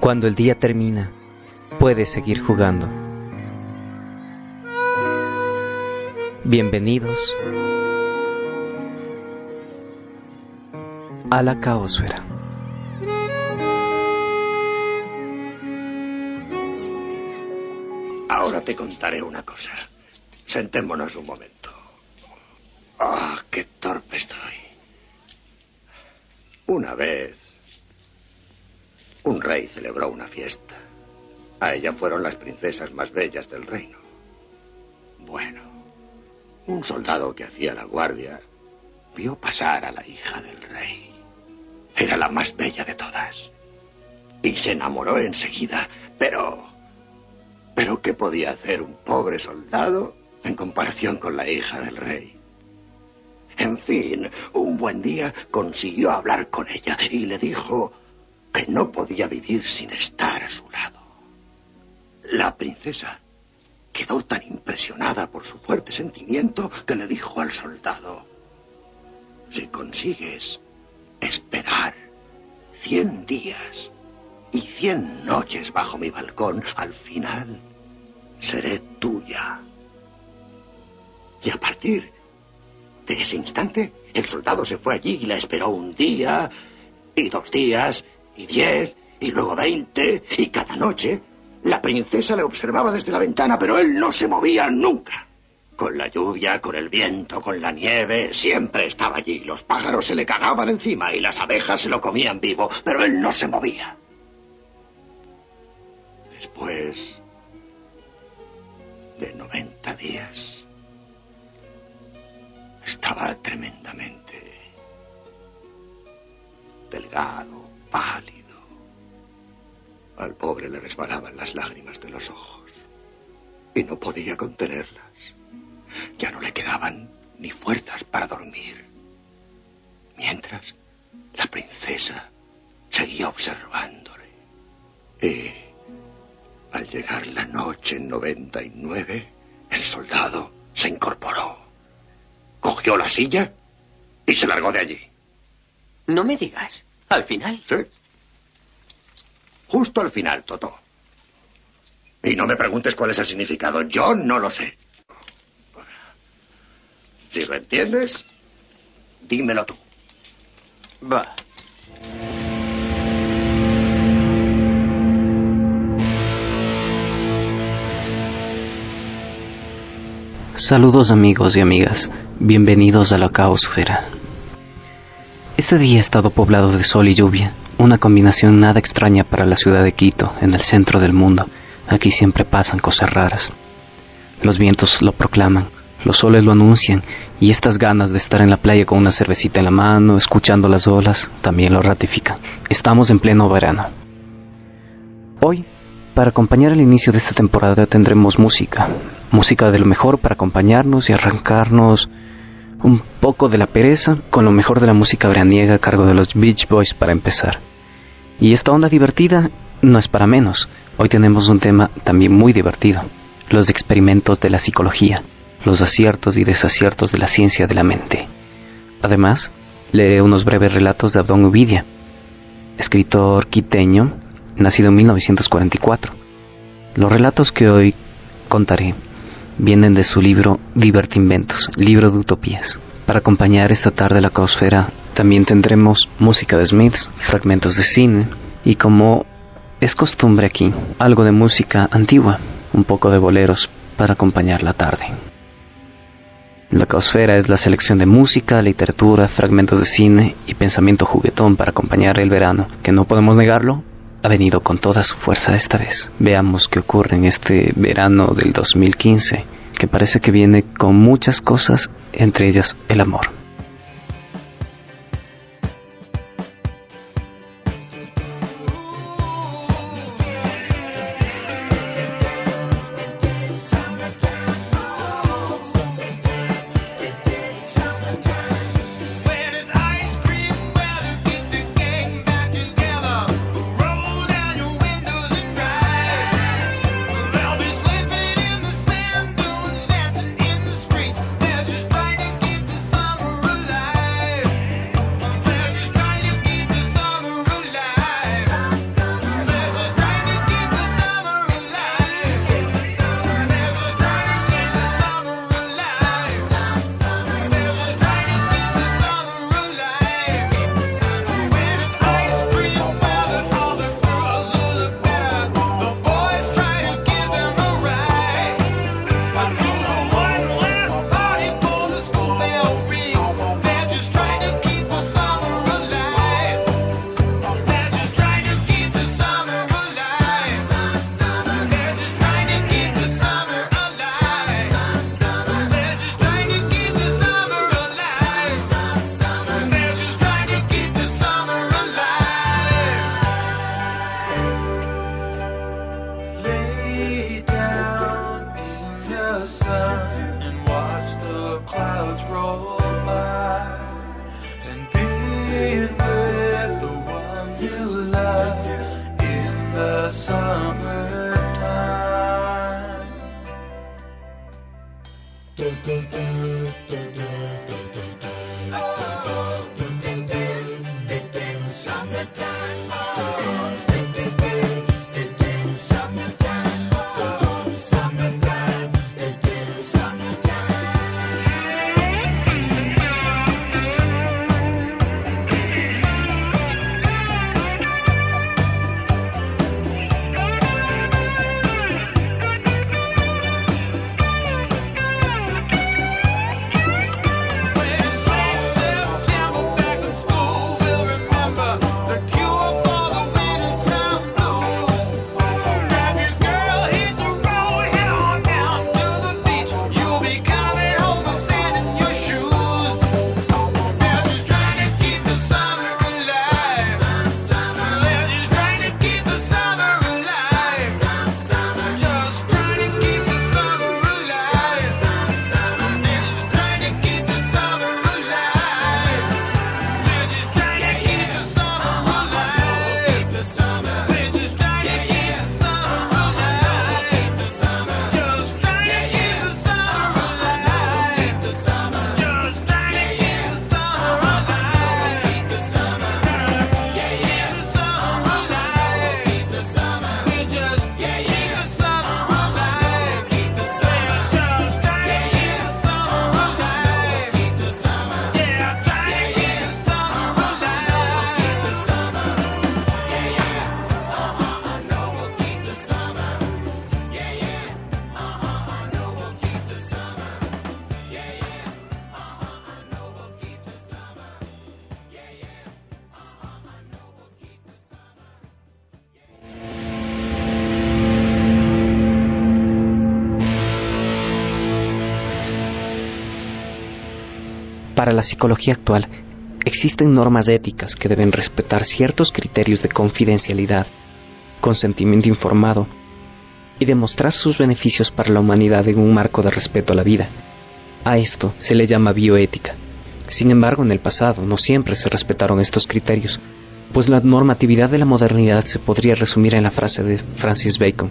Cuando el día termina, puedes seguir jugando. Bienvenidos a la caosfera. Ahora te contaré una cosa. Sentémonos un momento. Ah, qué torpe estoy. Una vez, un rey celebró una fiesta. A ella fueron las princesas más bellas del reino. Bueno, un soldado que hacía la guardia vio pasar a la hija del rey. Era la más bella de todas. Y se enamoró enseguida, pero... Pero ¿qué podía hacer un pobre soldado en comparación con la hija del rey? En fin, un buen día consiguió hablar con ella y le dijo que no podía vivir sin estar a su lado. La princesa quedó tan impresionada por su fuerte sentimiento que le dijo al soldado, si consigues esperar cien días y cien noches bajo mi balcón, al final seré tuya. Y a partir de ese instante, el soldado se fue allí y la esperó un día, y dos días, y diez, y luego veinte, y cada noche la princesa le observaba desde la ventana, pero él no se movía nunca. Con la lluvia, con el viento, con la nieve, siempre estaba allí. Los pájaros se le cagaban encima y las abejas se lo comían vivo, pero él no se movía. el soldado se incorporó, cogió la silla y se largó de allí. No me digas, al final. Sí. Justo al final, Toto. Y no me preguntes cuál es el significado, yo no lo sé. Si lo entiendes, dímelo tú. Va. Saludos amigos y amigas, bienvenidos a la caosfera. Este día ha estado poblado de sol y lluvia, una combinación nada extraña para la ciudad de Quito, en el centro del mundo. Aquí siempre pasan cosas raras. Los vientos lo proclaman, los soles lo anuncian, y estas ganas de estar en la playa con una cervecita en la mano, escuchando las olas, también lo ratifican. Estamos en pleno verano. Hoy para acompañar el inicio de esta temporada tendremos música, música de lo mejor para acompañarnos y arrancarnos un poco de la pereza con lo mejor de la música veraniega a cargo de los Beach Boys para empezar. Y esta onda divertida no es para menos. Hoy tenemos un tema también muy divertido, los experimentos de la psicología, los aciertos y desaciertos de la ciencia de la mente. Además, leeré unos breves relatos de Abdón Uvidia, escritor quiteño nacido en 1944. Los relatos que hoy contaré vienen de su libro Divertinventos, libro de utopías. Para acompañar esta tarde la caosfera también tendremos música de Smiths, fragmentos de cine y como es costumbre aquí, algo de música antigua, un poco de boleros para acompañar la tarde. La caosfera es la selección de música, literatura, fragmentos de cine y pensamiento juguetón para acompañar el verano, que no podemos negarlo, ha venido con toda su fuerza esta vez. Veamos qué ocurre en este verano del 2015, que parece que viene con muchas cosas, entre ellas el amor. Para la psicología actual, existen normas éticas que deben respetar ciertos criterios de confidencialidad, consentimiento informado y demostrar sus beneficios para la humanidad en un marco de respeto a la vida. A esto se le llama bioética. Sin embargo, en el pasado no siempre se respetaron estos criterios, pues la normatividad de la modernidad se podría resumir en la frase de Francis Bacon.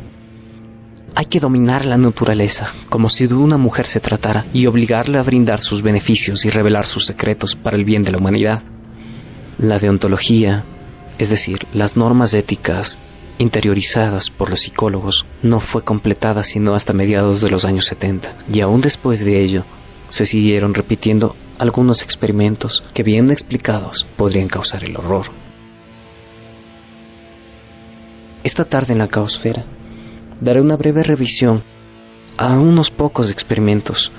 Hay que dominar la naturaleza, como si de una mujer se tratara, y obligarle a brindar sus beneficios y revelar sus secretos para el bien de la humanidad. La deontología, es decir, las normas éticas interiorizadas por los psicólogos, no fue completada sino hasta mediados de los años 70, y aún después de ello se siguieron repitiendo algunos experimentos que bien explicados podrían causar el horror. Esta tarde en la caosfera daré una breve revisión a unos pocos experimentos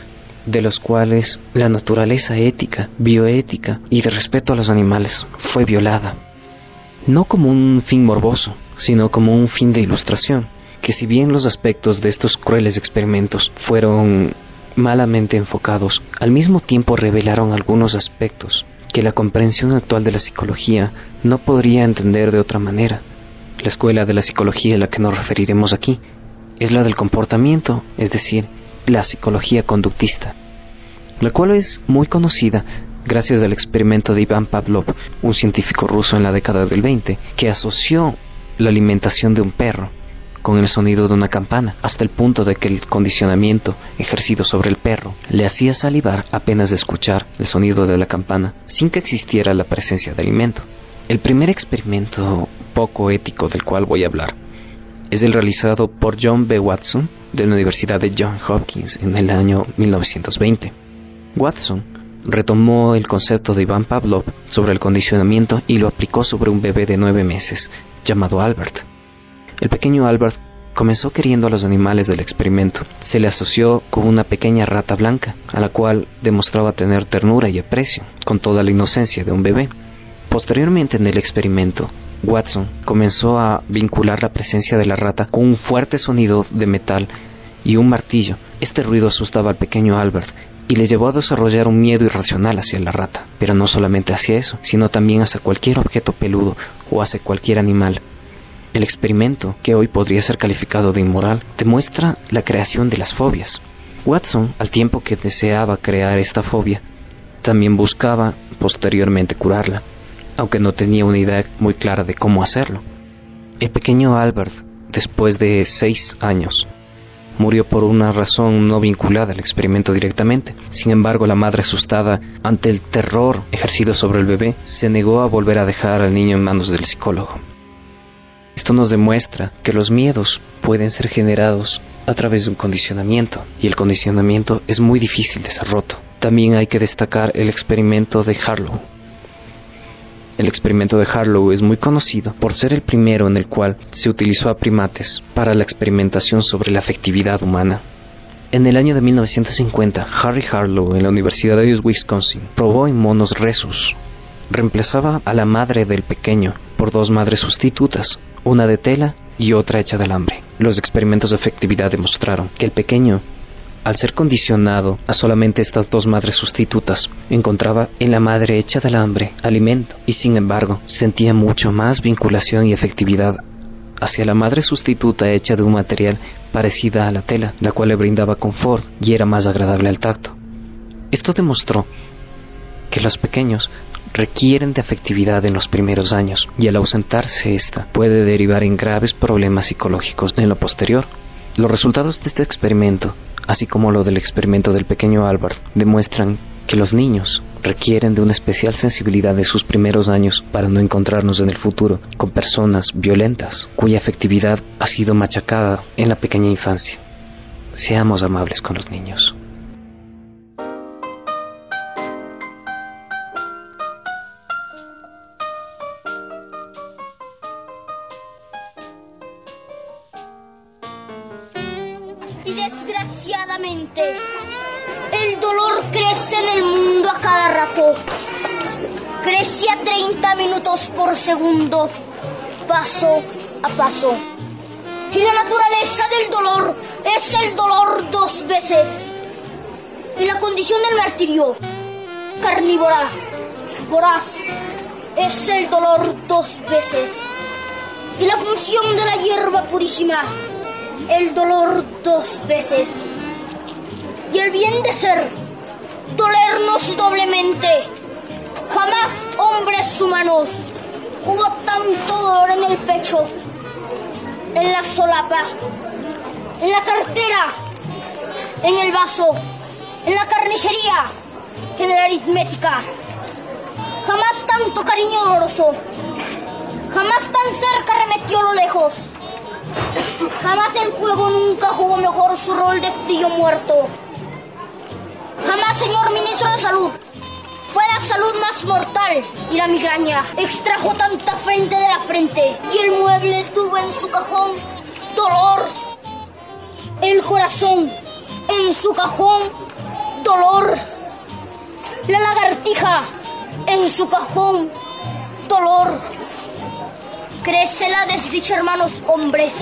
de los cuales la naturaleza ética, bioética y de respeto a los animales fue violada, no como un fin morboso, sino como un fin de ilustración, que si bien los aspectos de estos crueles experimentos fueron malamente enfocados, al mismo tiempo revelaron algunos aspectos que la comprensión actual de la psicología no podría entender de otra manera. La escuela de la psicología a la que nos referiremos aquí es la del comportamiento, es decir, la psicología conductista, la cual es muy conocida gracias al experimento de Iván Pavlov, un científico ruso en la década del 20, que asoció la alimentación de un perro con el sonido de una campana, hasta el punto de que el condicionamiento ejercido sobre el perro le hacía salivar apenas de escuchar el sonido de la campana, sin que existiera la presencia de alimento. El primer experimento poco ético del cual voy a hablar es el realizado por John B. Watson de la Universidad de Johns Hopkins en el año 1920. Watson retomó el concepto de Iván Pavlov sobre el condicionamiento y lo aplicó sobre un bebé de nueve meses llamado Albert. El pequeño Albert comenzó queriendo a los animales del experimento. Se le asoció con una pequeña rata blanca, a la cual demostraba tener ternura y aprecio, con toda la inocencia de un bebé. Posteriormente en el experimento, Watson comenzó a vincular la presencia de la rata con un fuerte sonido de metal y un martillo. Este ruido asustaba al pequeño Albert y le llevó a desarrollar un miedo irracional hacia la rata, pero no solamente hacia eso, sino también hacia cualquier objeto peludo o hacia cualquier animal. El experimento, que hoy podría ser calificado de inmoral, demuestra la creación de las fobias. Watson, al tiempo que deseaba crear esta fobia, también buscaba posteriormente curarla, aunque no tenía una idea muy clara de cómo hacerlo. El pequeño Albert, después de seis años, murió por una razón no vinculada al experimento directamente. Sin embargo, la madre asustada ante el terror ejercido sobre el bebé se negó a volver a dejar al niño en manos del psicólogo. Esto nos demuestra que los miedos pueden ser generados a través de un condicionamiento y el condicionamiento es muy difícil de ser roto. También hay que destacar el experimento de Harlow. El experimento de Harlow es muy conocido por ser el primero en el cual se utilizó a primates para la experimentación sobre la afectividad humana. En el año de 1950, Harry Harlow en la Universidad de Wisconsin probó en monos resus. Reemplazaba a la madre del pequeño por dos madres sustitutas, una de tela y otra hecha de alambre. Los experimentos de efectividad demostraron que el pequeño, al ser condicionado a solamente estas dos madres sustitutas, encontraba en la madre hecha de alambre alimento y sin embargo sentía mucho más vinculación y efectividad hacia la madre sustituta hecha de un material parecida a la tela, la cual le brindaba confort y era más agradable al tacto. Esto demostró que los pequeños requieren de afectividad en los primeros años y al ausentarse esta puede derivar en graves problemas psicológicos en lo posterior. Los resultados de este experimento, así como lo del experimento del pequeño Albert, demuestran que los niños requieren de una especial sensibilidad de sus primeros años para no encontrarnos en el futuro con personas violentas cuya afectividad ha sido machacada en la pequeña infancia. Seamos amables con los niños. Cada rato. Crece a 30 minutos por segundo, paso a paso. Y la naturaleza del dolor es el dolor dos veces. Y la condición del martirio, carnívora, voraz, es el dolor dos veces. Y la función de la hierba purísima, el dolor dos veces. Y el bien de ser, dolernos doblemente. Jamás, hombres humanos, hubo tanto dolor en el pecho, en la solapa, en la cartera, en el vaso, en la carnicería, en la aritmética. Jamás tanto cariño doloroso, jamás tan cerca remetió lo lejos. Jamás el fuego nunca jugó mejor su rol de frío muerto. Jamás, señor ministro de Salud, fue la salud más mortal y la migraña extrajo tanta frente de la frente y el mueble tuvo en su cajón dolor. El corazón en su cajón dolor. La lagartija en su cajón dolor. Crece la desdicha, hermanos hombres,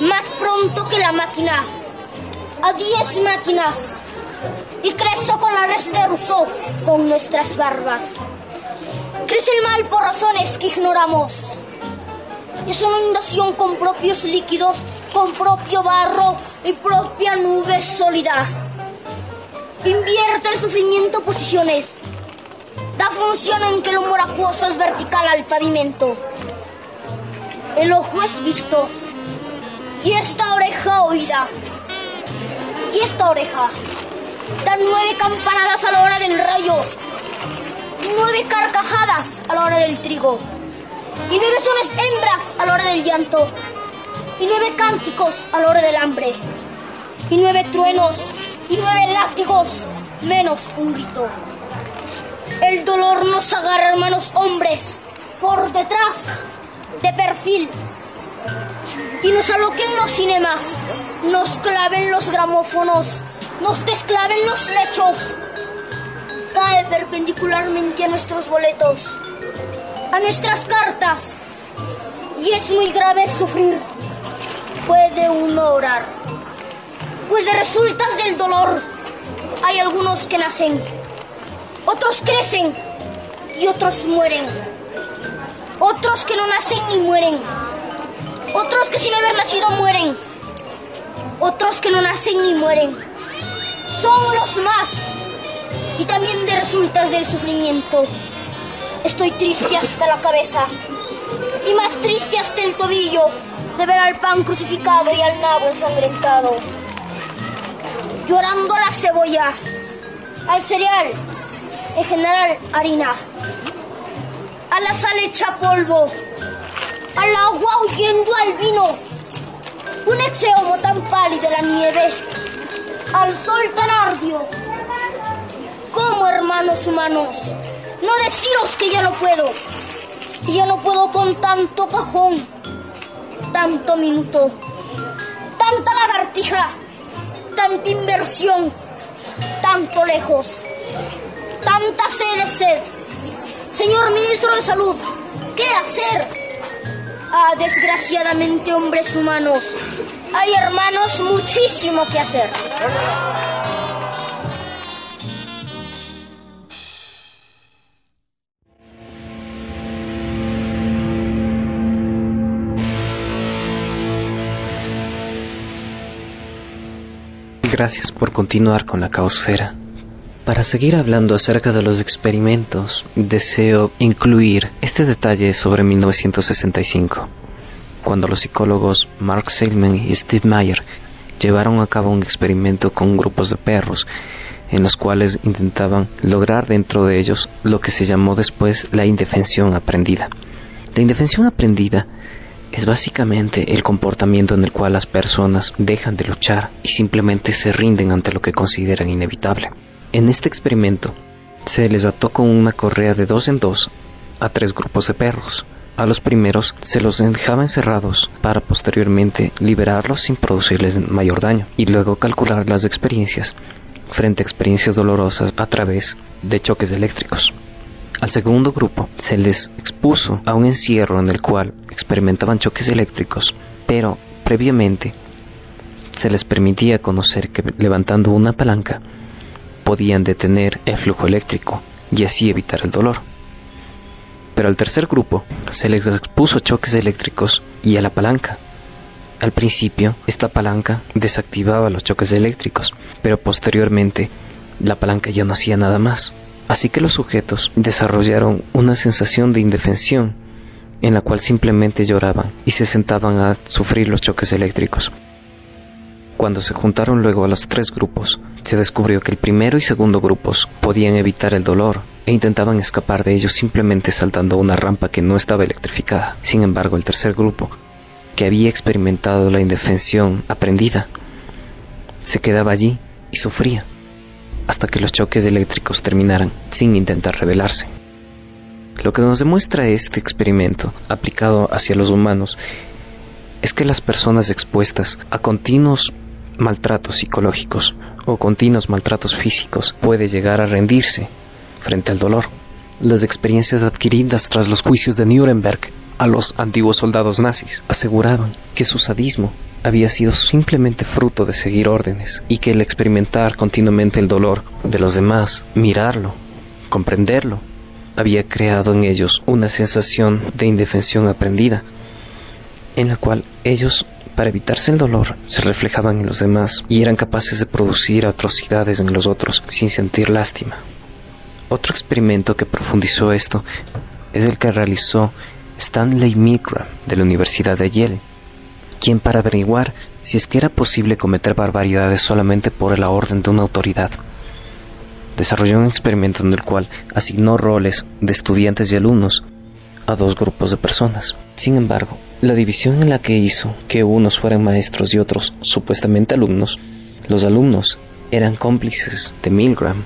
más pronto que la máquina. A diez máquinas. Y creció con la res de Rousseau, con nuestras barbas. Crece el mal por razones que ignoramos. Es una inundación con propios líquidos, con propio barro y propia nube sólida. Invierte el sufrimiento posiciones. Da función en que lo moracuoso es vertical al pavimento. El ojo es visto y esta oreja oída. Y esta oreja da nueve campanadas a la hora del rayo, nueve carcajadas a la hora del trigo, y nueve sones hembras a la hora del llanto, y nueve cánticos a la hora del hambre, y nueve truenos, y nueve látigos, menos un grito. El dolor nos agarra, hermanos hombres, por detrás, de perfil, y nos aloquen los cinemas, nos claven los gramófonos, nos desclaven los lechos, cae perpendicularmente a nuestros boletos, a nuestras cartas, y es muy grave sufrir. Puede uno orar, pues de resultas del dolor. Hay algunos que nacen, otros crecen y otros mueren, otros que no nacen ni mueren, otros que sin haber nacido mueren, otros que no nacen ni mueren son los más. Y también de resultas del sufrimiento. Estoy triste hasta la cabeza. Y más triste hasta el tobillo de ver al pan crucificado y al nabo ensangrentado. Llorando a la cebolla, al cereal, en general harina, a la sal hecha polvo, al agua huyendo al vino, un exeomo tan pálido de la nieve, al sol tan ardio. ¿Cómo, hermanos humanos? No deciros que ya no puedo, ya no puedo con tanto cajón, tanto minuto, tanta lagartija, tanta inversión, tanto lejos, tanta sed de sed. Señor ministro de Salud, ¿qué hacer? Ah, desgraciadamente, hombres humanos, hay hermanos muchísimo que hacer. Gracias por continuar con la caosfera. Para seguir hablando acerca de los experimentos, deseo incluir este detalle sobre 1965, cuando los psicólogos Mark Seligman y Steve Meyer llevaron a cabo un experimento con grupos de perros, en los cuales intentaban lograr dentro de ellos lo que se llamó después la indefensión aprendida. La indefensión aprendida es básicamente el comportamiento en el cual las personas dejan de luchar y simplemente se rinden ante lo que consideran inevitable. En este experimento se les ató con una correa de dos en dos a tres grupos de perros. A los primeros se los dejaba encerrados para posteriormente liberarlos sin producirles mayor daño y luego calcular las experiencias frente a experiencias dolorosas a través de choques eléctricos. Al segundo grupo se les expuso a un encierro en el cual experimentaban choques eléctricos, pero previamente se les permitía conocer que levantando una palanca podían detener el flujo eléctrico y así evitar el dolor. Pero al tercer grupo se les expuso choques eléctricos y a la palanca. Al principio, esta palanca desactivaba los choques eléctricos, pero posteriormente la palanca ya no hacía nada más. Así que los sujetos desarrollaron una sensación de indefensión en la cual simplemente lloraban y se sentaban a sufrir los choques eléctricos. Cuando se juntaron luego a los tres grupos, se descubrió que el primero y segundo grupos podían evitar el dolor e intentaban escapar de ellos simplemente saltando una rampa que no estaba electrificada. Sin embargo, el tercer grupo, que había experimentado la indefensión aprendida, se quedaba allí y sufría hasta que los choques eléctricos terminaran sin intentar rebelarse. Lo que nos demuestra este experimento aplicado hacia los humanos es que las personas expuestas a continuos maltratos psicológicos o continuos maltratos físicos puede llegar a rendirse frente al dolor. Las experiencias adquiridas tras los juicios de Nuremberg a los antiguos soldados nazis aseguraban que su sadismo había sido simplemente fruto de seguir órdenes y que el experimentar continuamente el dolor de los demás, mirarlo, comprenderlo, había creado en ellos una sensación de indefensión aprendida, en la cual ellos, para evitarse el dolor, se reflejaban en los demás y eran capaces de producir atrocidades en los otros sin sentir lástima. Otro experimento que profundizó esto es el que realizó Stanley Milgram de la Universidad de Yale, quien para averiguar si es que era posible cometer barbaridades solamente por la orden de una autoridad, desarrolló un experimento en el cual asignó roles de estudiantes y alumnos a dos grupos de personas. Sin embargo, la división en la que hizo que unos fueran maestros y otros supuestamente alumnos, los alumnos eran cómplices de Milgram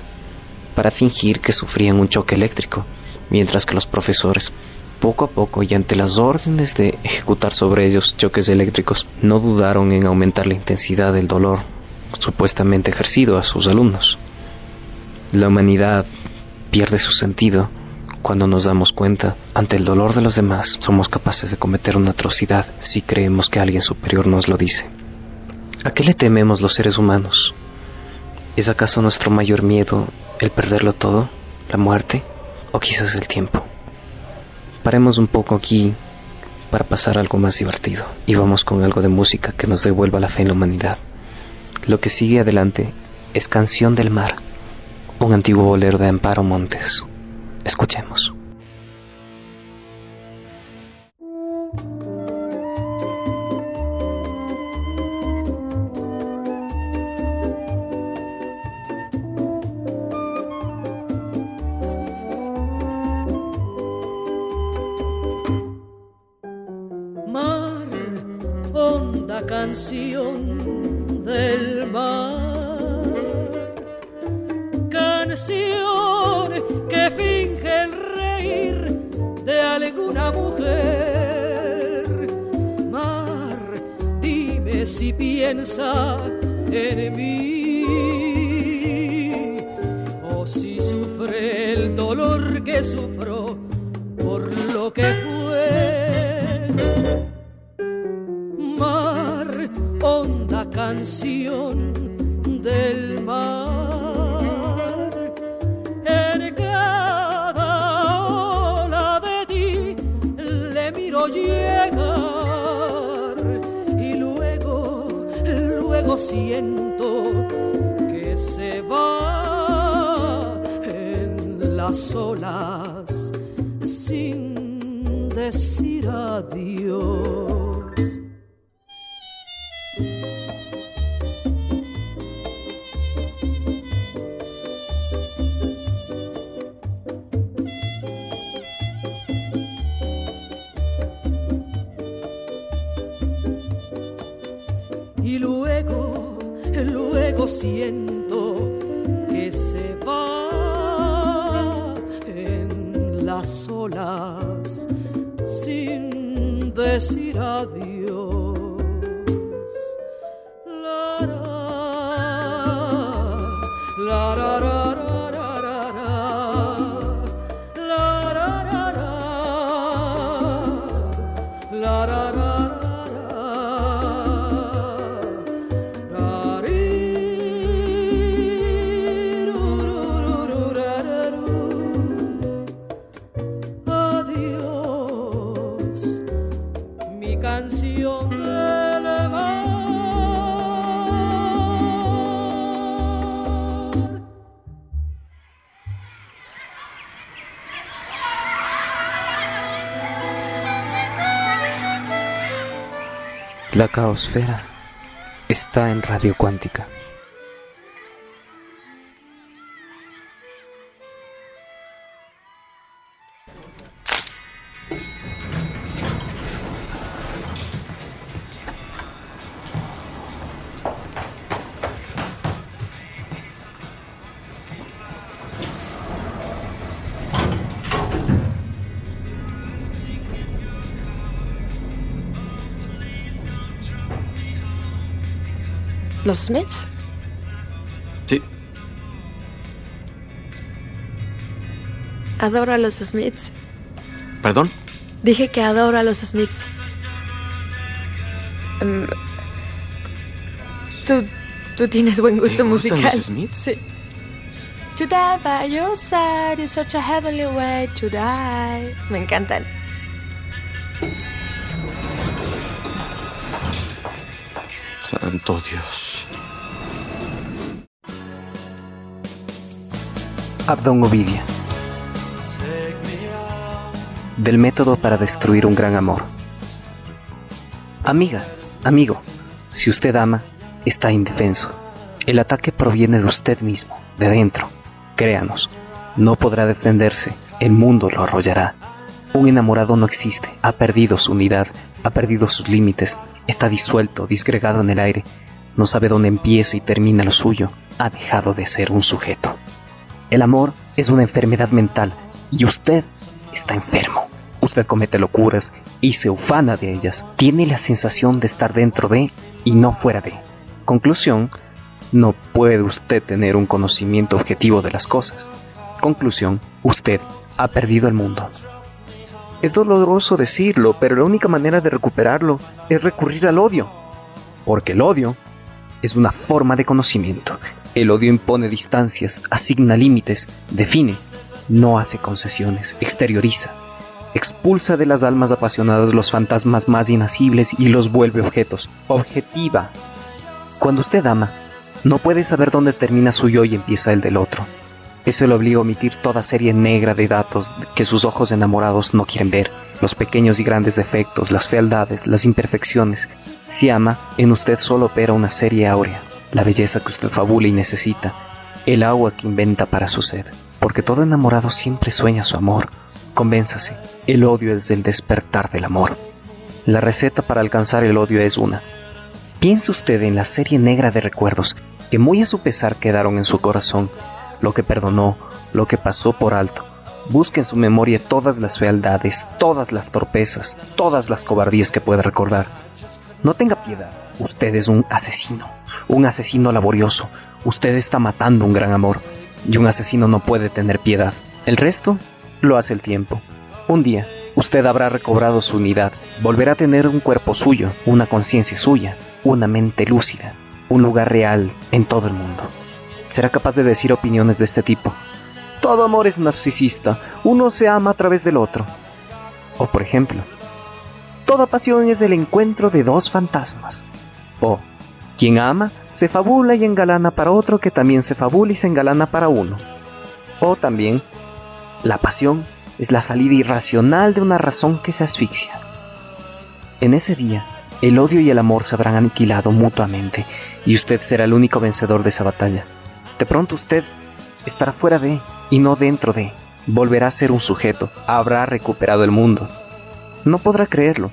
para fingir que sufrían un choque eléctrico, mientras que los profesores poco a poco y ante las órdenes de ejecutar sobre ellos choques eléctricos, no dudaron en aumentar la intensidad del dolor supuestamente ejercido a sus alumnos. La humanidad pierde su sentido cuando nos damos cuenta, ante el dolor de los demás, somos capaces de cometer una atrocidad si creemos que alguien superior nos lo dice. ¿A qué le tememos los seres humanos? ¿Es acaso nuestro mayor miedo el perderlo todo, la muerte o quizás el tiempo? Paremos un poco aquí para pasar algo más divertido y vamos con algo de música que nos devuelva la fe en la humanidad. Lo que sigue adelante es Canción del Mar, un antiguo bolero de Amparo Montes. Escuchemos. Luego, siento que se va en las olas sin decir. La caosfera está en radio cuántica. ¿Los Smiths? Sí. Adoro a los Smiths. ¿Perdón? Dije que adoro a los Smiths. Em, tú, tú tienes buen gusto ¿Te gustan musical. los Smiths? Sí. To die by your side is such a heavenly way to die. Me encantan. Santo Dios. Abdón Ovidia. Del método para destruir un gran amor. Amiga, amigo, si usted ama, está indefenso. El ataque proviene de usted mismo, de dentro. Créanos, no podrá defenderse, el mundo lo arrollará. Un enamorado no existe, ha perdido su unidad, ha perdido sus límites, está disuelto, disgregado en el aire, no sabe dónde empieza y termina lo suyo, ha dejado de ser un sujeto. El amor es una enfermedad mental y usted está enfermo. Usted comete locuras y se ufana de ellas. Tiene la sensación de estar dentro de y no fuera de. Conclusión, no puede usted tener un conocimiento objetivo de las cosas. Conclusión, usted ha perdido el mundo. Es doloroso decirlo, pero la única manera de recuperarlo es recurrir al odio. Porque el odio es una forma de conocimiento. El odio impone distancias, asigna límites, define, no hace concesiones, exterioriza, expulsa de las almas apasionadas los fantasmas más inacibles y los vuelve objetos, objetiva. Cuando usted ama, No puede saber dónde termina su yo y empieza el del otro. Eso le obliga a omitir toda serie negra de datos que sus ojos enamorados no quieren ver, los pequeños y grandes defectos, las fealdades, las imperfecciones. Si ama, en usted solo opera una serie áurea, la belleza que usted fabula y necesita, el agua que inventa para su sed, porque todo enamorado siempre sueña su amor. Convénzase, el odio es el despertar del amor. La receta para alcanzar el odio es una. Piense usted en la serie negra de recuerdos que muy a su pesar quedaron en su corazón, lo que perdonó, lo que pasó por alto. Busque en su memoria todas las fealdades, todas las torpezas, todas las cobardías que pueda recordar. No tenga piedad, usted es un asesino, un asesino laborioso, usted está matando un gran amor, y un asesino no puede tener piedad. El resto lo hace el tiempo. Un día, usted habrá recobrado su unidad, volverá a tener un cuerpo suyo, una conciencia suya, una mente lúcida, un lugar real en todo el mundo. Será capaz de decir opiniones de este tipo. Todo amor es narcisista, uno se ama a través del otro. O por ejemplo, toda pasión es el encuentro de dos fantasmas. O, quien ama se fabula y engalana para otro que también se fabula y se engalana para uno. O también, la pasión es la salida irracional de una razón que se asfixia. En ese día, el odio y el amor se habrán aniquilado mutuamente y usted será el único vencedor de esa batalla. De pronto usted estará fuera de y no dentro de. Volverá a ser un sujeto, habrá recuperado el mundo. No podrá creerlo.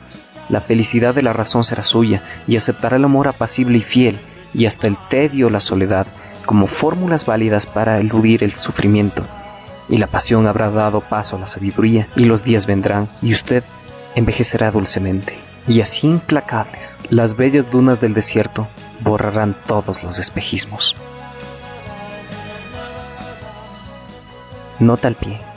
La felicidad de la razón será suya y aceptará el amor apacible y fiel y hasta el tedio la soledad como fórmulas válidas para eludir el sufrimiento. Y la pasión habrá dado paso a la sabiduría y los días vendrán y usted envejecerá dulcemente. Y así implacables, las bellas dunas del desierto borrarán todos los espejismos. Nota al pie.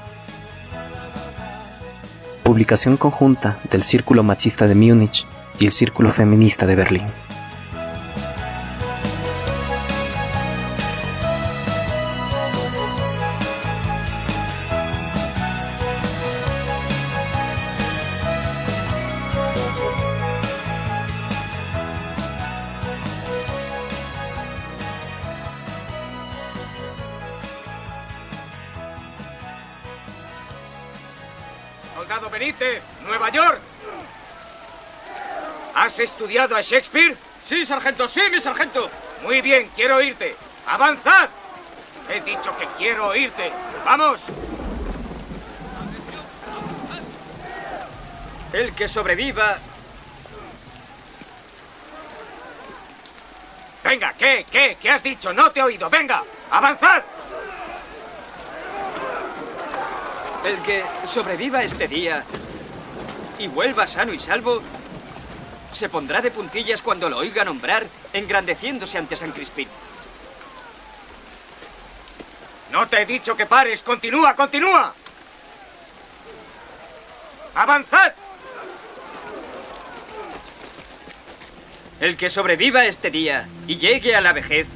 Publicación conjunta del Círculo Machista de Múnich y el Círculo Feminista de Berlín. Benítez, Nueva York. ¿Has estudiado a Shakespeare? Sí, sargento, sí, mi sargento. Muy bien, quiero oírte. ¡Avanzad! He dicho que quiero oírte. ¡Vamos! El que sobreviva. Venga, ¿qué? ¿Qué? ¿Qué has dicho? No te he oído. Venga, avanzad. El que sobreviva este día y vuelva sano y salvo, se pondrá de puntillas cuando lo oiga nombrar, engrandeciéndose ante San Crispín. No te he dicho que pares. Continúa, continúa. ¡Avanzad! El que sobreviva este día y llegue a la vejez,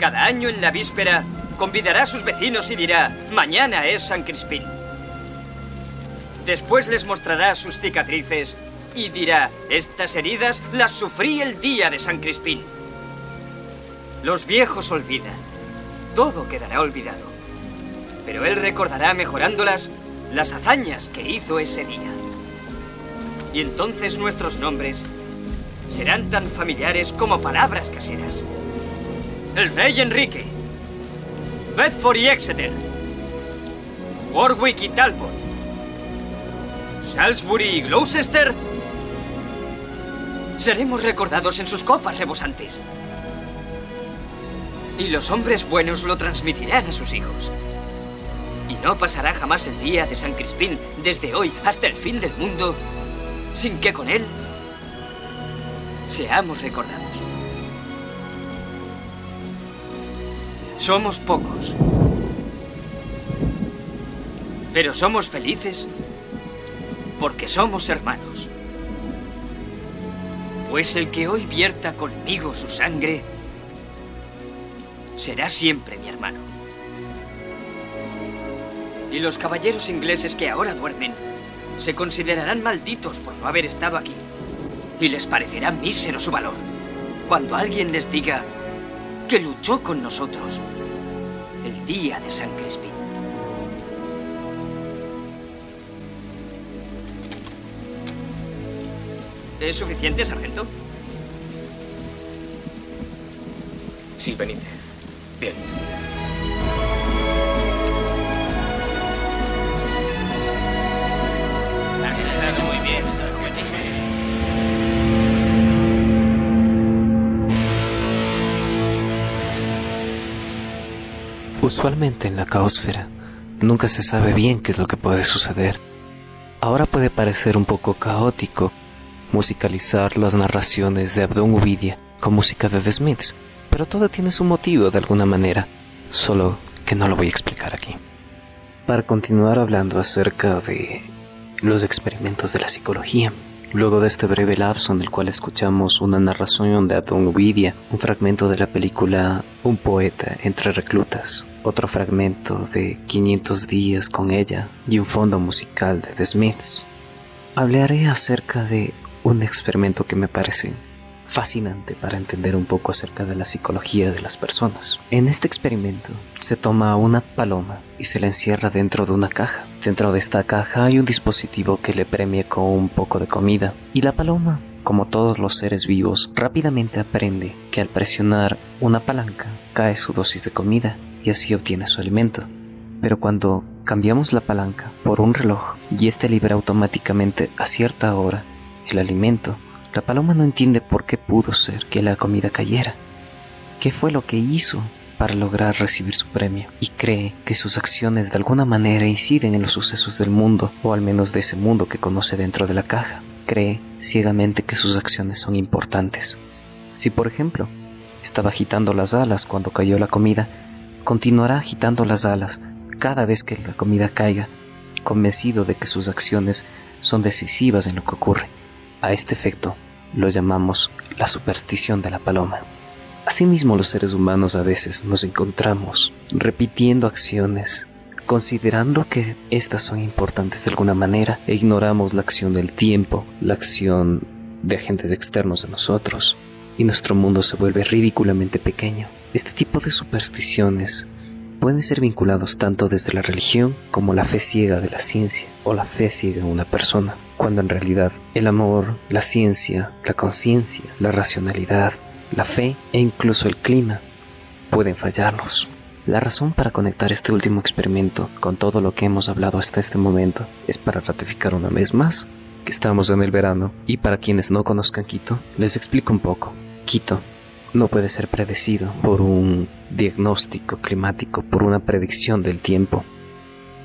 cada año en la víspera, convidará a sus vecinos y dirá, mañana es San Crispín. Después les mostrará sus cicatrices y dirá, estas heridas las sufrí el día de San Crispín. Los viejos olvidan, todo quedará olvidado, pero él recordará mejorándolas las hazañas que hizo ese día. Y entonces nuestros nombres serán tan familiares como palabras caseras. El rey Enrique, Bedford y Exeter, Warwick y Talbot, Salisbury y Gloucester. Seremos recordados en sus copas rebosantes. Y los hombres buenos lo transmitirán a sus hijos. Y no pasará jamás el día de San Crispín, desde hoy hasta el fin del mundo, sin que con él seamos recordados. Somos pocos, pero somos felices porque somos hermanos. Pues el que hoy vierta conmigo su sangre será siempre mi hermano. Y los caballeros ingleses que ahora duermen se considerarán malditos por no haber estado aquí. Y les parecerá mísero su valor cuando alguien les diga que luchó con nosotros el día de San Crispín. ¿Es suficiente, sargento? Sí, Benítez. Bien. Muy bien. Usualmente en la caosfera nunca se sabe bien qué es lo que puede suceder. Ahora puede parecer un poco caótico musicalizar las narraciones de Abdón Uvidia con música de The Smiths, pero todo tiene su motivo de alguna manera, solo que no lo voy a explicar aquí. Para continuar hablando acerca de los experimentos de la psicología, luego de este breve lapso en el cual escuchamos una narración de Abdón Uvidia, un fragmento de la película Un poeta entre reclutas, otro fragmento de 500 días con ella y un fondo musical de The Smiths, hablaré acerca de un experimento que me parece fascinante para entender un poco acerca de la psicología de las personas. En este experimento se toma una paloma y se la encierra dentro de una caja. Dentro de esta caja hay un dispositivo que le premia con un poco de comida y la paloma, como todos los seres vivos, rápidamente aprende que al presionar una palanca cae su dosis de comida y así obtiene su alimento. Pero cuando cambiamos la palanca por un reloj y este libera automáticamente a cierta hora el alimento, la paloma no entiende por qué pudo ser que la comida cayera. ¿Qué fue lo que hizo para lograr recibir su premio? Y cree que sus acciones de alguna manera inciden en los sucesos del mundo, o al menos de ese mundo que conoce dentro de la caja. Cree ciegamente que sus acciones son importantes. Si por ejemplo estaba agitando las alas cuando cayó la comida, continuará agitando las alas cada vez que la comida caiga, convencido de que sus acciones son decisivas en lo que ocurre. A este efecto lo llamamos la superstición de la paloma. Asimismo los seres humanos a veces nos encontramos repitiendo acciones, considerando que éstas son importantes de alguna manera e ignoramos la acción del tiempo, la acción de agentes externos a nosotros, y nuestro mundo se vuelve ridículamente pequeño. Este tipo de supersticiones pueden ser vinculados tanto desde la religión como la fe ciega de la ciencia o la fe ciega en una persona, cuando en realidad el amor, la ciencia, la conciencia, la racionalidad, la fe e incluso el clima pueden fallarnos. La razón para conectar este último experimento con todo lo que hemos hablado hasta este momento es para ratificar una vez más que estamos en el verano y para quienes no conozcan Quito, les explico un poco. Quito no puede ser predecido por un diagnóstico climático, por una predicción del tiempo.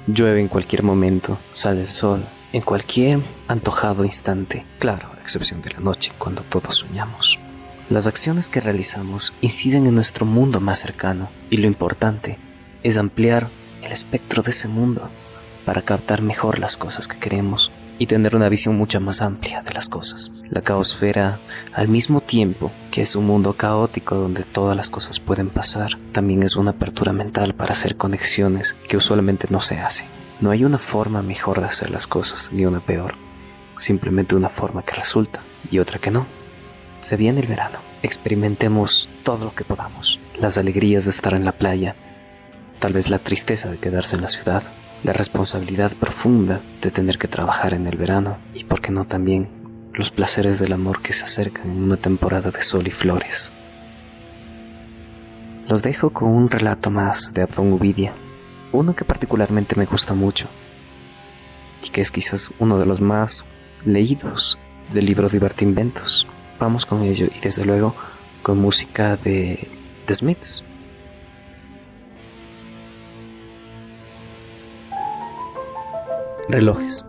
Llueve en cualquier momento, sale el sol, en cualquier antojado instante, claro, a excepción de la noche, cuando todos soñamos. Las acciones que realizamos inciden en nuestro mundo más cercano y lo importante es ampliar el espectro de ese mundo para captar mejor las cosas que queremos y tener una visión mucho más amplia de las cosas. La caosfera, al mismo tiempo que es un mundo caótico donde todas las cosas pueden pasar, también es una apertura mental para hacer conexiones que usualmente no se hace. No hay una forma mejor de hacer las cosas, ni una peor. Simplemente una forma que resulta y otra que no. Se viene el verano. Experimentemos todo lo que podamos. Las alegrías de estar en la playa, tal vez la tristeza de quedarse en la ciudad, la responsabilidad profunda de tener que trabajar en el verano y, por qué no, también los placeres del amor que se acercan en una temporada de sol y flores. Los dejo con un relato más de Abdón Uvidia, uno que particularmente me gusta mucho y que es quizás uno de los más leídos del libro Divertinventos. Vamos con ello y desde luego con música de The Smiths. Relojes.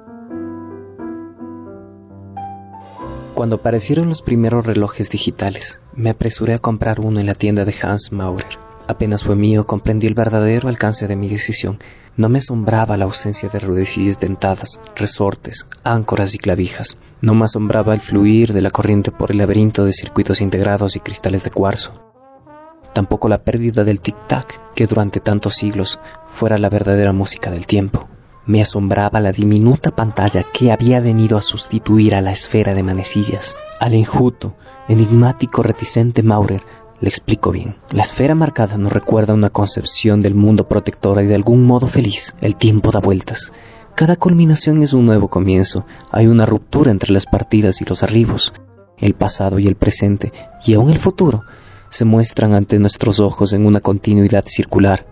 Cuando aparecieron los primeros relojes digitales, me apresuré a comprar uno en la tienda de Hans Maurer. Apenas fue mío, comprendí el verdadero alcance de mi decisión. No me asombraba la ausencia de ruedecillas dentadas, resortes, áncoras y clavijas. No me asombraba el fluir de la corriente por el laberinto de circuitos integrados y cristales de cuarzo. Tampoco la pérdida del tic-tac, que durante tantos siglos fuera la verdadera música del tiempo. Me asombraba la diminuta pantalla que había venido a sustituir a la esfera de manecillas. Al enjuto, enigmático, reticente Maurer Le explico bien. La esfera marcada nos recuerda una concepción del mundo protectora y de algún modo feliz. El tiempo da vueltas. Cada culminación es un nuevo comienzo. Hay una ruptura entre las partidas y los arribos. El pasado y el presente, y aún el futuro, se muestran ante nuestros ojos en una continuidad circular.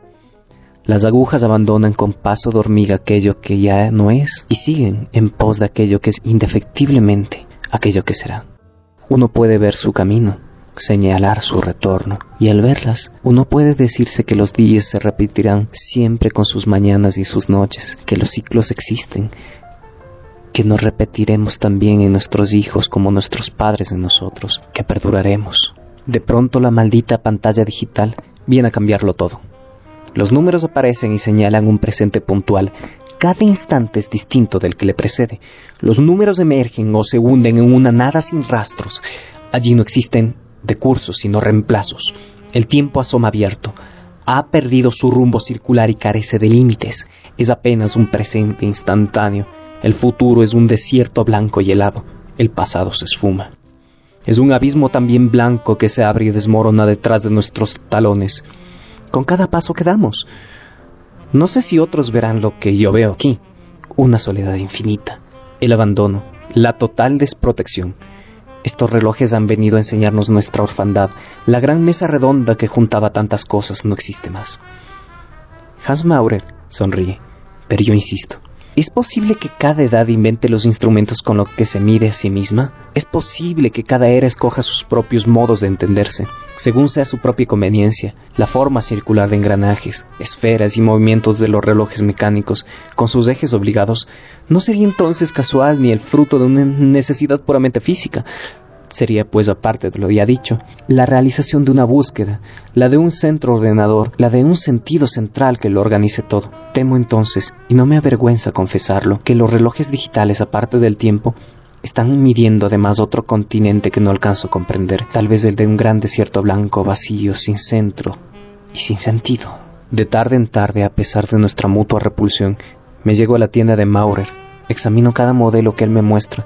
Las agujas abandonan con paso de hormiga aquello que ya no es y siguen en pos de aquello que es indefectiblemente aquello que será. Uno puede ver su camino, señalar su retorno, y al verlas, uno puede decirse que los días se repetirán siempre con sus mañanas y sus noches, que los ciclos existen, que nos repetiremos también en nuestros hijos como nuestros padres en nosotros, que perduraremos. De pronto la maldita pantalla digital viene a cambiarlo todo. Los números aparecen y señalan un presente puntual. Cada instante es distinto del que le precede. Los números emergen o se hunden en una nada sin rastros. Allí no existen decursos sino reemplazos. El tiempo asoma abierto. Ha perdido su rumbo circular y carece de límites. Es apenas un presente instantáneo. El futuro es un desierto blanco y helado. El pasado se esfuma. Es un abismo también blanco que se abre y desmorona detrás de nuestros talones con cada paso que damos. No sé si otros verán lo que yo veo aquí, una soledad infinita, el abandono, la total desprotección. Estos relojes han venido a enseñarnos nuestra orfandad. La gran mesa redonda que juntaba tantas cosas no existe más. Hans Maurer sonríe, pero yo insisto. ¿Es posible que cada edad invente los instrumentos con los que se mide a sí misma? ¿Es posible que cada era escoja sus propios modos de entenderse, según sea su propia conveniencia, la forma circular de engranajes, esferas y movimientos de los relojes mecánicos, con sus ejes obligados? ¿No sería entonces casual ni el fruto de una necesidad puramente física? Sería, pues, aparte de lo ya dicho, la realización de una búsqueda, la de un centro ordenador, la de un sentido central que lo organice todo. Temo entonces, y no me avergüenza confesarlo, que los relojes digitales, aparte del tiempo, están midiendo además otro continente que no alcanzo a comprender, tal vez el de un gran desierto blanco, vacío, sin centro y sin sentido. De tarde en tarde, a pesar de nuestra mutua repulsión, me llego a la tienda de Maurer, examino cada modelo que él me muestra,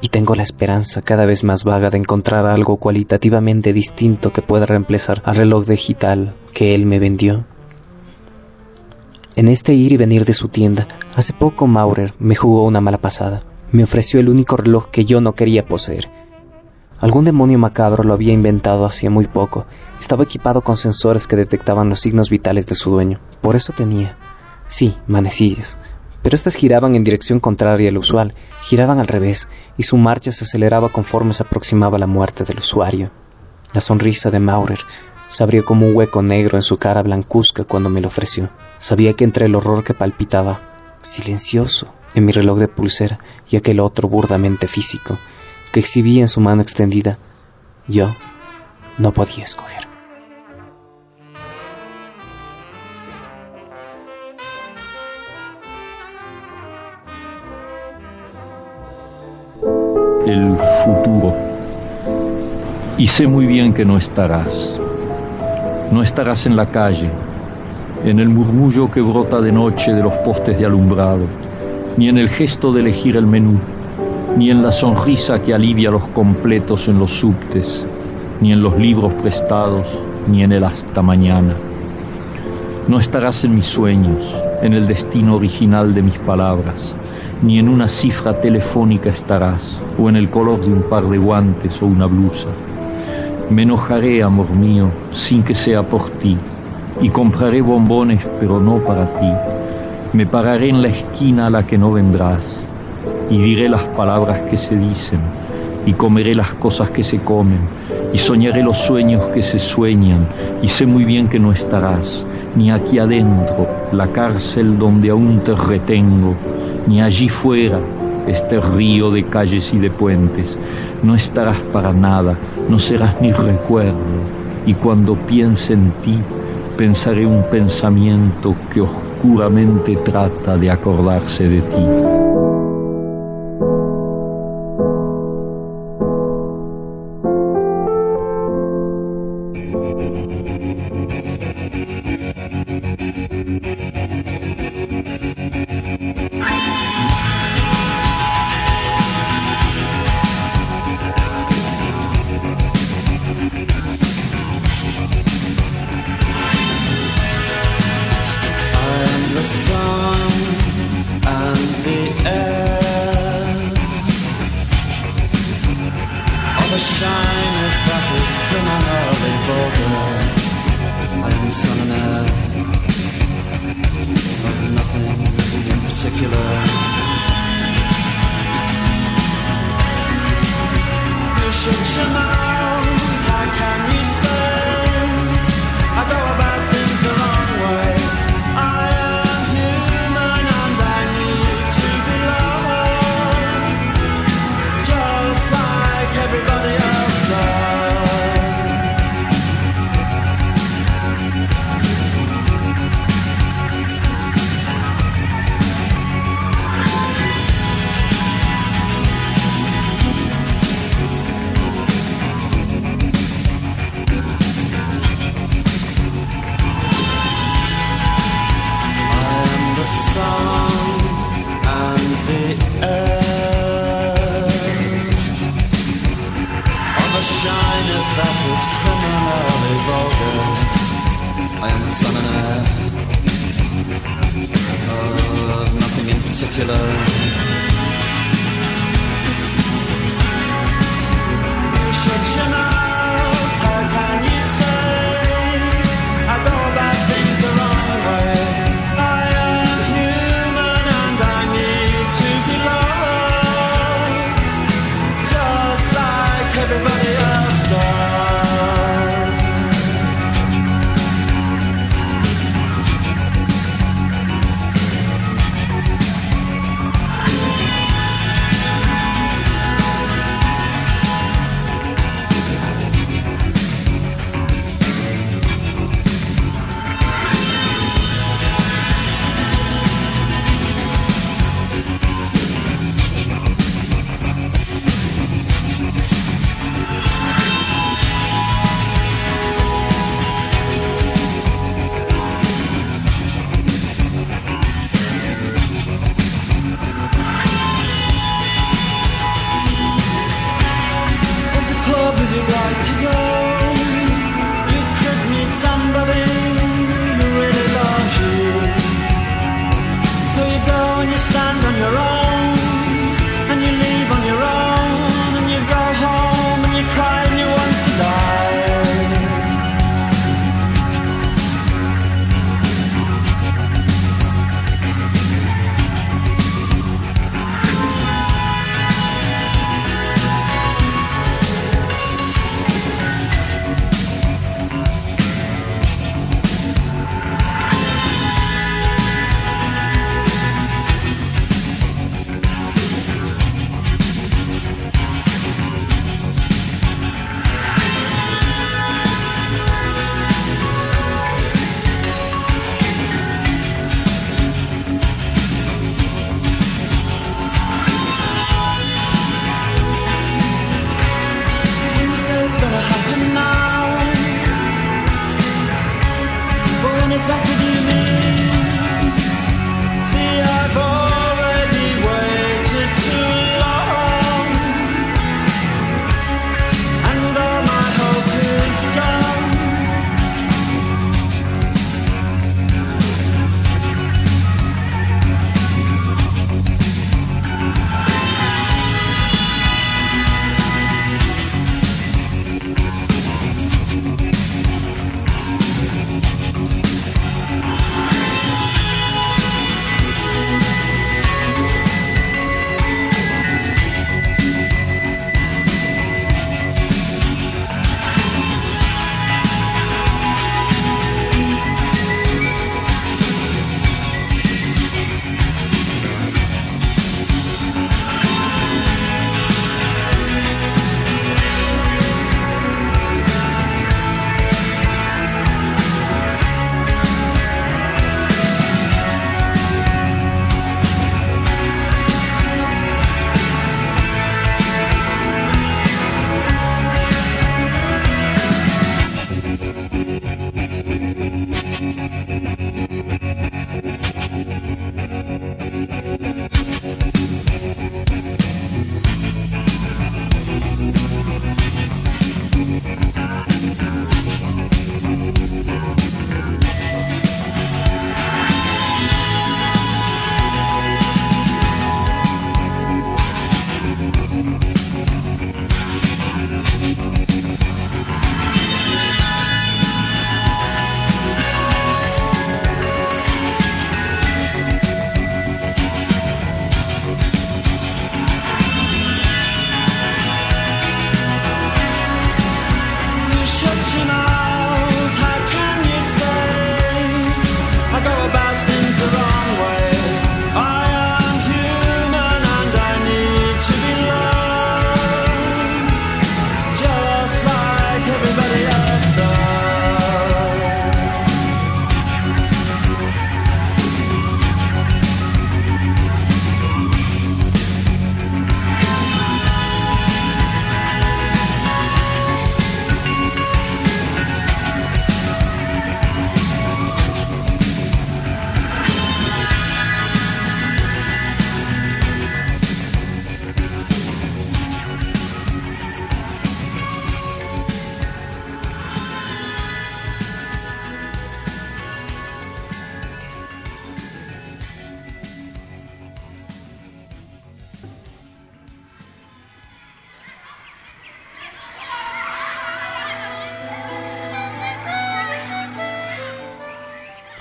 y tengo la esperanza cada vez más vaga de encontrar algo cualitativamente distinto que pueda reemplazar al reloj digital que él me vendió. En este ir y venir de su tienda, hace poco Maurer me jugó una mala pasada. Me ofreció el único reloj que yo no quería poseer. Algún demonio macabro lo había inventado hacía muy poco. Estaba equipado con sensores que detectaban los signos vitales de su dueño. Por eso tenía, sí, manecillas, pero éstas giraban en dirección contraria al usual, giraban al revés, y su marcha se aceleraba conforme se aproximaba la muerte del usuario. La sonrisa de Maurer se abrió como un hueco negro en su cara blancuzca cuando me lo ofreció. Sabía que entre el horror que palpitaba, silencioso, en mi reloj de pulsera y aquel otro burdamente físico, que exhibía en su mano extendida, yo no podía escoger. El futuro. Y sé muy bien que no estarás. No estarás en la calle, en el murmullo que brota de noche de los postes de alumbrado, ni en el gesto de elegir el menú, ni en la sonrisa que alivia los completos en los subtes, ni en los libros prestados, ni en el hasta mañana. No estarás en mis sueños, en el destino original de mis palabras, ni en una cifra telefónica estarás, o en el color de un par de guantes o una blusa. Me enojaré, amor mío, sin que sea por ti, y compraré bombones, pero no para ti. Me pararé en la esquina a la que no vendrás, y diré las palabras que se dicen, y comeré las cosas que se comen, y soñaré los sueños que se sueñan, y sé muy bien que no estarás, ni aquí adentro, la cárcel donde aún te retengo, ni allí fuera, este río de calles y de puentes. No estarás para nada, no serás ni recuerdo, y cuando piense en ti, pensaré un pensamiento que oscuramente trata de acordarse de ti.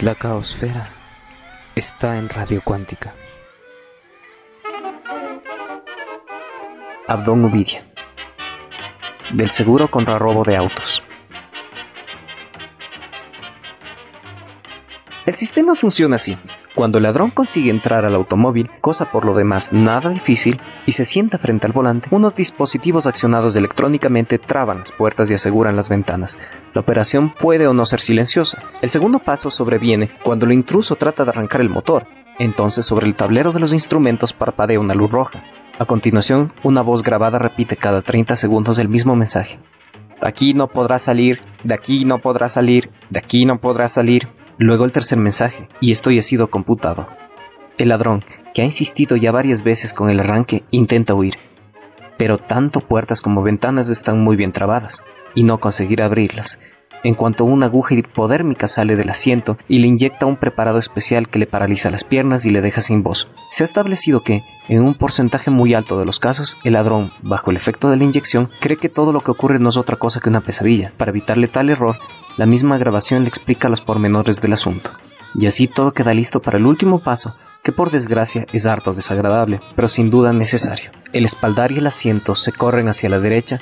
La caosfera está en radio cuántica. Abdón Uvidia. Del seguro contra robo de autos. El sistema funciona así. Cuando el ladrón consigue entrar al automóvil, cosa por lo demás nada difícil, y se sienta frente al volante, unos dispositivos accionados electrónicamente traban las puertas y aseguran las ventanas. La operación puede o no ser silenciosa. El segundo paso sobreviene cuando el intruso trata de arrancar el motor. Entonces sobre el tablero de los instrumentos parpadea una luz roja. A continuación, una voz grabada repite cada 30 segundos el mismo mensaje. De aquí no podrá salir, de aquí no podrá salir, de aquí no podrá salir. Luego el tercer mensaje, y esto ya ha sido computado. El ladrón, que ha insistido ya varias veces con el arranque, intenta huir. Pero tanto puertas como ventanas están muy bien trabadas, y no conseguirá abrirlas. En cuanto una aguja hipodérmica sale del asiento y le inyecta un preparado especial que le paraliza las piernas y le deja sin voz. Se ha establecido que, en un porcentaje muy alto de los casos, el ladrón, bajo el efecto de la inyección, cree que todo lo que ocurre no es otra cosa que una pesadilla. Para evitarle tal error, la misma grabación le explica los pormenores del asunto. Y así todo queda listo para el último paso, que por desgracia es harto desagradable, pero sin duda necesario. El espaldar y el asiento se corren hacia la derecha,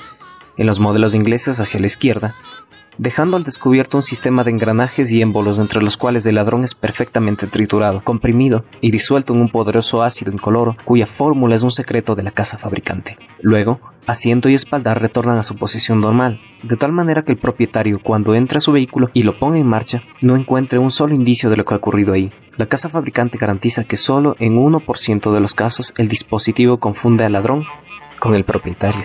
en los modelos ingleses hacia la izquierda, dejando al descubierto un sistema de engranajes y émbolos entre los cuales el ladrón es perfectamente triturado, comprimido y disuelto en un poderoso ácido incoloro cuya fórmula es un secreto de la casa fabricante. Luego, asiento y espaldar retornan a su posición normal, de tal manera que el propietario cuando entre a su vehículo y lo ponga en marcha no encuentre un solo indicio de lo que ha ocurrido ahí. La casa fabricante garantiza que solo en 1% de los casos el dispositivo confunde al ladrón con el propietario.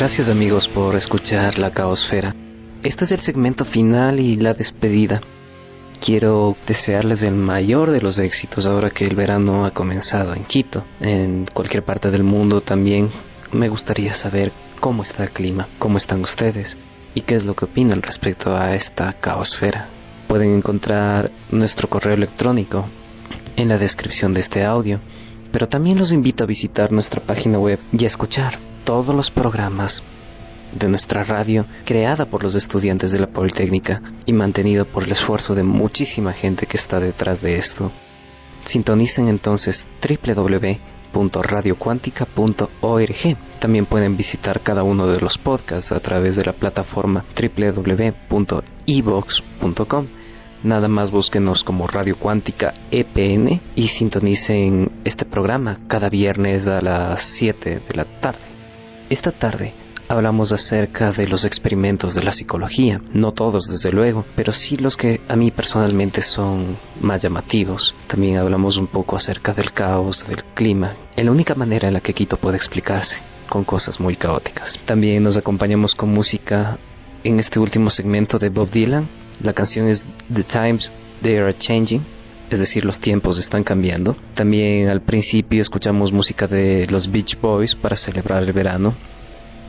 Gracias amigos por escuchar la caosfera. Este es el segmento final y la despedida. Quiero desearles el mayor de los éxitos ahora que el verano ha comenzado en Quito. En cualquier parte del mundo también me gustaría saber cómo está el clima, cómo están ustedes y qué es lo que opinan respecto a esta caosfera. Pueden encontrar nuestro correo electrónico en la descripción de este audio, pero también los invito a visitar nuestra página web y a escuchar todos los programas de nuestra radio creada por los estudiantes de la Politécnica y mantenido por el esfuerzo de muchísima gente que está detrás de esto. Sintonicen entonces www.radiocuántica.org. También pueden visitar cada uno de los podcasts a través de la plataforma www.evox.com. Nada más búsquenos como Radio Cuántica EPN y sintonicen este programa cada viernes a las 7 de la tarde. Esta tarde hablamos acerca de los experimentos de la psicología, no todos desde luego, pero sí los que a mí personalmente son más llamativos. También hablamos un poco acerca del caos, del clima, en la única manera en la que Quito puede explicarse, con cosas muy caóticas. También nos acompañamos con música en este último segmento de Bob Dylan. La canción es The Times They Are Changing, es decir, los tiempos están cambiando. También al principio escuchamos música de los Beach Boys para celebrar el verano.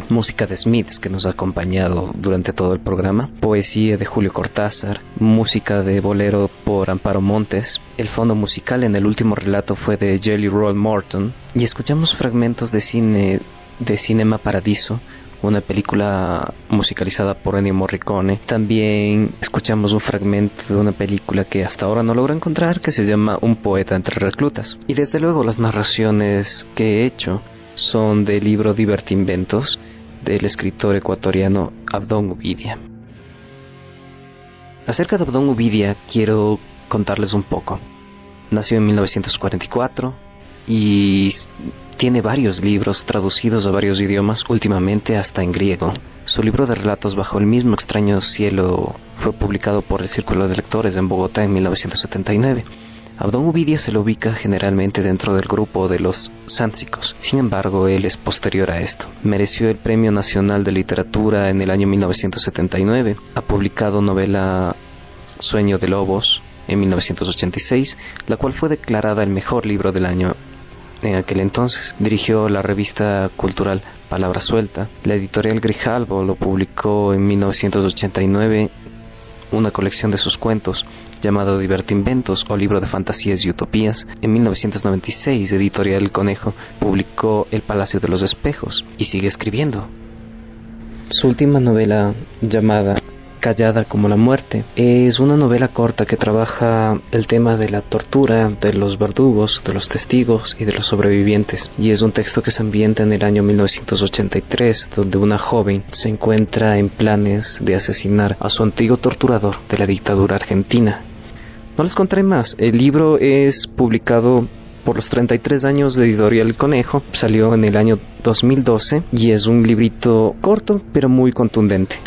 Música de Smiths que nos ha acompañado durante todo el programa. Poesía de Julio Cortázar. Música de bolero por Amparo Montes. El fondo musical en el último relato fue de Jelly Roll Morton. Y escuchamos fragmentos de cine de Cinema Paradiso una película musicalizada por Ennio Morricone. También escuchamos un fragmento de una película que hasta ahora no logro encontrar que se llama Un poeta entre reclutas. Y desde luego las narraciones que he hecho son del libro Divertinventos del escritor ecuatoriano Abdón Uvidia. Acerca de Abdón Uvidia quiero contarles un poco. Nació en 1944 y tiene varios libros traducidos a varios idiomas, últimamente hasta en griego. Su libro de relatos Bajo el mismo extraño cielo fue publicado por el Círculo de Lectores en Bogotá en 1979. Abdón Uvidia se lo ubica generalmente dentro del grupo de los sánsicos. Sin embargo, él es posterior a esto. Mereció el Premio Nacional de Literatura en el año 1979. Ha publicado novela Sueño de Lobos en 1986, la cual fue declarada el mejor libro del año en aquel entonces. Dirigió la revista cultural Palabra Suelta. La editorial Grijalbo lo publicó en 1989 una colección de sus cuentos llamado Divertinventos o Libro de Fantasías y Utopías. En 1996, Editorial Conejo publicó El Palacio de los Espejos y sigue escribiendo. Su última novela, llamada Callada como la muerte, es una novela corta que trabaja el tema de la tortura, de los verdugos, de los testigos y de los sobrevivientes. Y es un texto que se ambienta en el año 1983, donde una joven se encuentra en planes de asesinar a su antiguo torturador de la dictadura argentina. No les contaré más, el libro es publicado por los 33 años de Editorial Conejo, salió en el año 2012 y es un librito corto pero muy contundente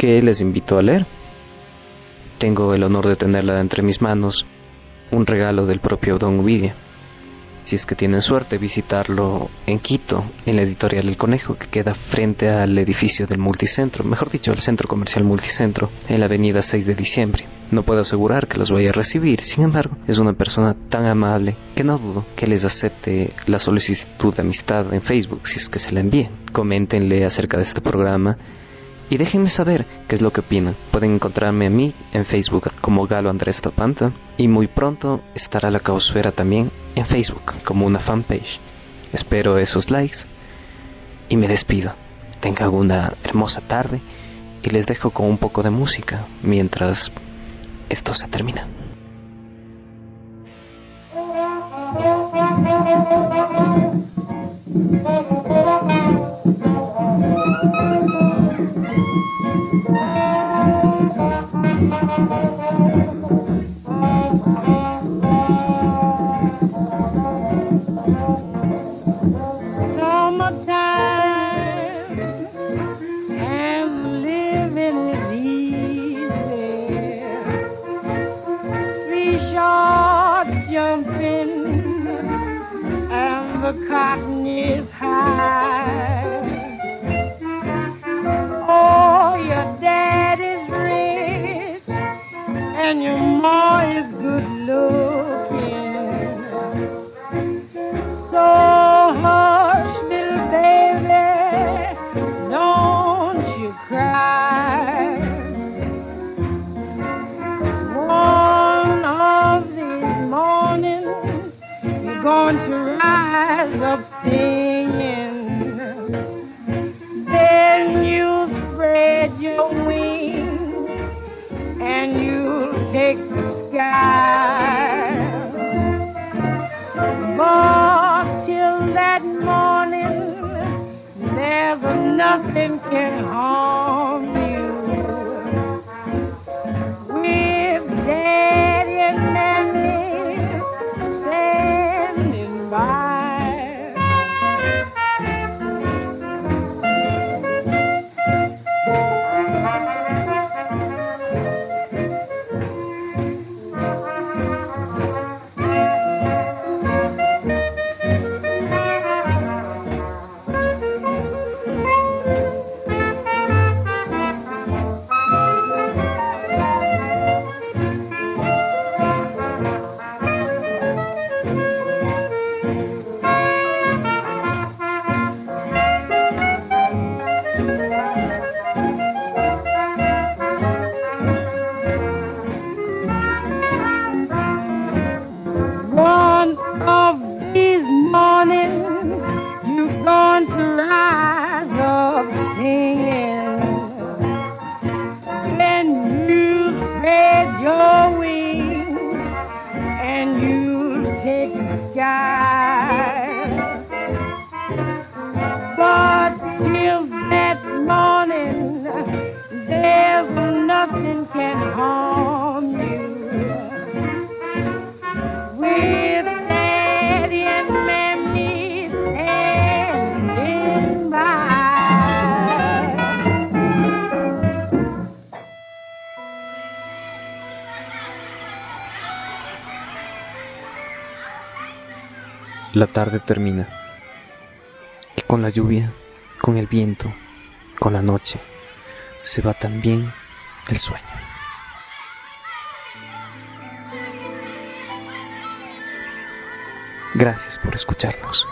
que les invito a leer. Tengo el honor de tenerla entre mis manos, un regalo del propio Don Uvidia. Si es que tienen suerte visitarlo en Quito, en la editorial El Conejo, que queda frente al edificio del multicentro, mejor dicho, el centro comercial multicentro, en la avenida 6 de diciembre. No puedo asegurar que los vaya a recibir, sin embargo, es una persona tan amable que no dudo que les acepte la solicitud de amistad en Facebook si es que se la envíen. Coméntenle acerca de este programa y déjenme saber qué es lo que opinan. Pueden encontrarme a mí en Facebook como Galo Andrés Topanta y muy pronto estará la caosfera también en Facebook como una fanpage. Espero esos likes y me despido. Tengan una hermosa tarde y les dejo con un poco de música mientras esto se termina. nothing La tarde termina. Y con la lluvia, con el viento, con la noche, se va también el sueño. Gracias por escucharnos.